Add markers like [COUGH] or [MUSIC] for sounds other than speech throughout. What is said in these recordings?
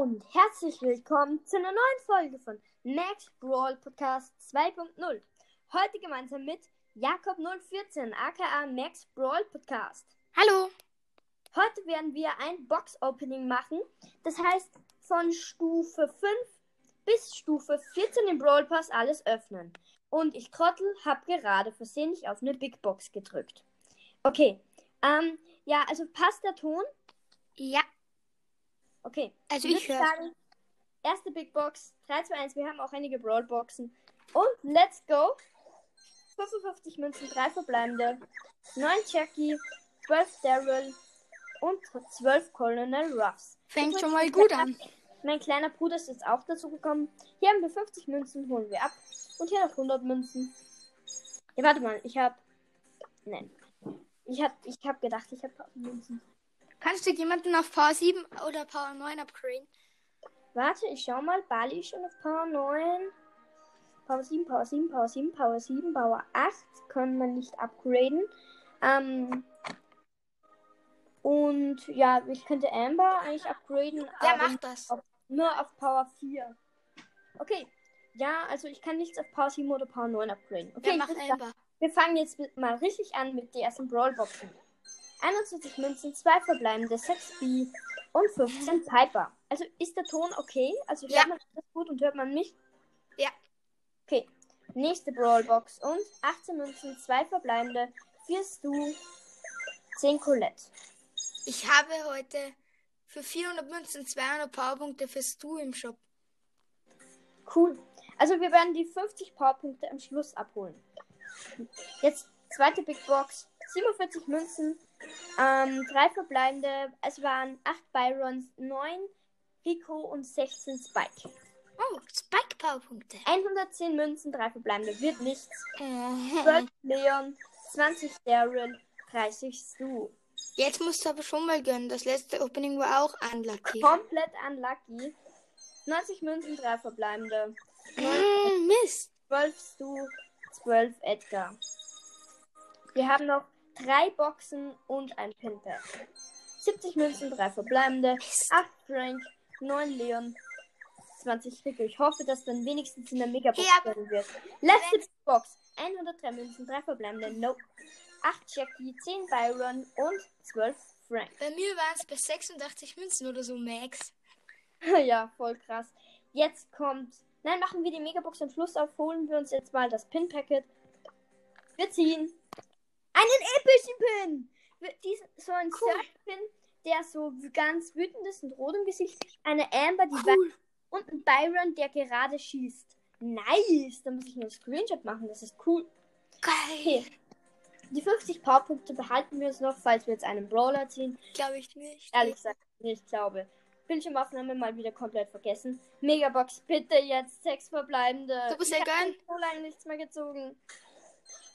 und herzlich willkommen zu einer neuen Folge von Max Brawl Podcast 2.0. Heute gemeinsam mit Jakob014, aka Max Brawl Podcast. Hallo. Heute werden wir ein Box-Opening machen. Das heißt, von Stufe 5 bis Stufe 14 im Brawl Pass alles öffnen. Und ich Trottel habe gerade versehentlich auf eine Big Box gedrückt. Okay. Ähm, ja, also passt der Ton? Ja. Okay. Also Ich ich würde sagen, erste Big Box, 3, 2, 1. Wir haben auch einige Brawl Boxen. Und let's go. 55 Münzen, 3 verbleibende, 9 Jackie, 12 Daryl und 12 Colonel Ruffs. Fängt schon mal gut an. Mein kleiner Bruder ist jetzt auch dazu gekommen. Hier haben wir 50 Münzen, holen wir ab. Und hier noch 100 Münzen. Ja, warte mal, ich habe. Nein. Ich habe ich hab gedacht, ich habe Münzen. Kannst du jemanden auf Power 7 oder Power 9 upgraden? Warte, ich schau mal. Bali ist schon auf Power 9. Power 7, Power 7, Power 7, Power 7, Power 8. Können wir nicht upgraden. Ähm. Und ja, ich könnte Amber eigentlich upgraden. Ja, aber mach das. auf, nur auf Power 4. Okay. Ja, also ich kann nichts auf Power 7 oder Power 9 upgraden. Okay, Ja, ich mach würd sagen, Amber. wir fangen jetzt mal richtig an mit den ersten Brawlboxen. 21 Münzen, 2 verbleibende, 6 B und 15 Piper. Also ist der Ton okay? Also hört Ja. man das gut und hört man mich? Ja. Okay. Nächste Brawlbox und 18 Münzen, 2 verbleibende, 4 Stu, 10 Colette. Ich habe heute für 400 Münzen 200 Powerpunkte für Stu im Shop. Cool. Also wir werden die 50 Powerpunkte am Schluss abholen. Jetzt zweite Big Box. 47 Münzen, ähm, 3 verbleibende. Es waren 8 Byrons, 9 Rico und 16 Spike. Oh, Spike Powerpunkte. 110 Münzen, 3 verbleibende. Wird nichts. Äh, 12 Leon, 20 Daryl, 30 Stu. Jetzt musst du aber schon mal gönnen. Das letzte Opening war auch unlucky. Komplett unlucky. 90 Münzen, 3 verbleibende. 9 Mm, Mist. 12 Stu, 12 Edgar. Wir haben noch drei Boxen und ein Pinpack. 70 Münzen, drei verbleibende, 8 Frank, 9 Leon, 20 Rico. Ich hoffe, dass dann wenigstens in der Megabox Ja, werden wird. Letzte Box, 103 Münzen, 3 verbleibende, Nope. 8 Jackie, 10 Byron und 12 Frank. Bei mir waren es bei 86 Münzen oder so, Max. [LAUGHS] ja, voll krass. Jetzt kommt. Nein, machen wir die Megabox am Schluss auf. Holen wir uns jetzt mal das Pin-Packet. Wir ziehen einen epischen Pin. Diesen, so ein Cool. Search-Pin, der so ganz wütend ist und rot im Gesicht. Eine Amber, die Cool. und ein Byron, der gerade schießt. Nice. Da muss ich nur einen Screenshot machen. Das ist cool. Geil. Okay. Die 50 Powerpunkte behalten wir uns noch, falls wir jetzt einen Brawler ziehen. Glaube ich nicht. Ehrlich gesagt, nicht glaube. Bildschirmaufnahme mal wieder komplett vergessen. Megabox, bitte jetzt. Sechs verbleibende. Du bist ich ja geil. schon so lange nichts mehr gezogen.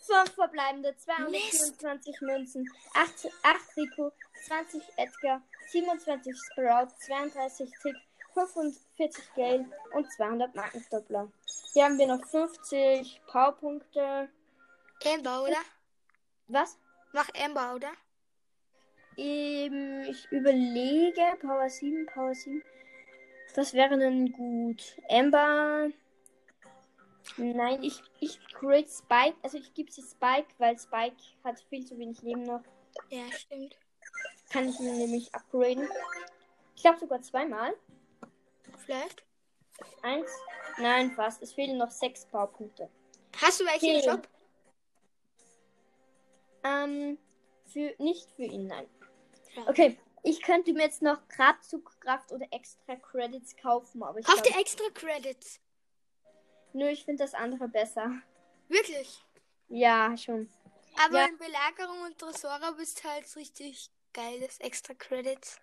Fünf verbleibende, 224 Münzen, 8, 8 Rico, 20 Edgar, 27 Sprout, 32 Tick, 45 Gale und 200 Markendoppler. Hier haben wir noch 50 Powerpunkte. Amber, oder? Was? Mach Amber, oder? Ähm, ich überlege. Power 7, Power 7. Das wäre dann gut. Amber. Nein, ich, ich create Spike. Also ich gebe sie Spike, weil Spike hat viel zu wenig Leben noch. Ja, stimmt. Kann ich ihn nämlich upgraden. Ich glaube sogar zweimal. Vielleicht. Eins. Nein, fast. Es fehlen noch sechs Powerpunkte. Hast du welche im Okay. Shop? Ähm, für, nicht für ihn, nein. Okay, ich könnte mir jetzt noch Gradzugkraft oder extra Credits kaufen, aber ich Kauf dir extra Credits. Nö, ich finde das andere besser. Wirklich. Ja, schon. Aber Ja. in Belagerung und Tresora bist halt richtig geiles extra Credits.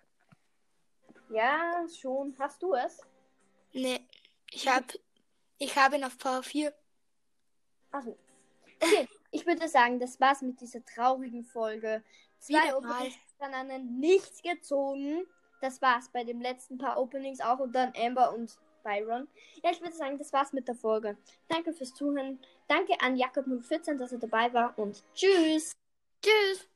Ja, schon. Hast du es? Nee, ich hab, ich habe ihn auf Power 4. Also. Okay, [LAUGHS] ich würde sagen, das war's mit dieser traurigen Folge. Zwei. Openings voneinander nichts gezogen. Das war's bei dem letzten paar Openings auch und dann Amber und Byron. Ja, ich würde sagen, das war's mit der Folge. Danke fürs Zuhören. Danke an Jakob014, dass er dabei war und tschüss. Tschüss.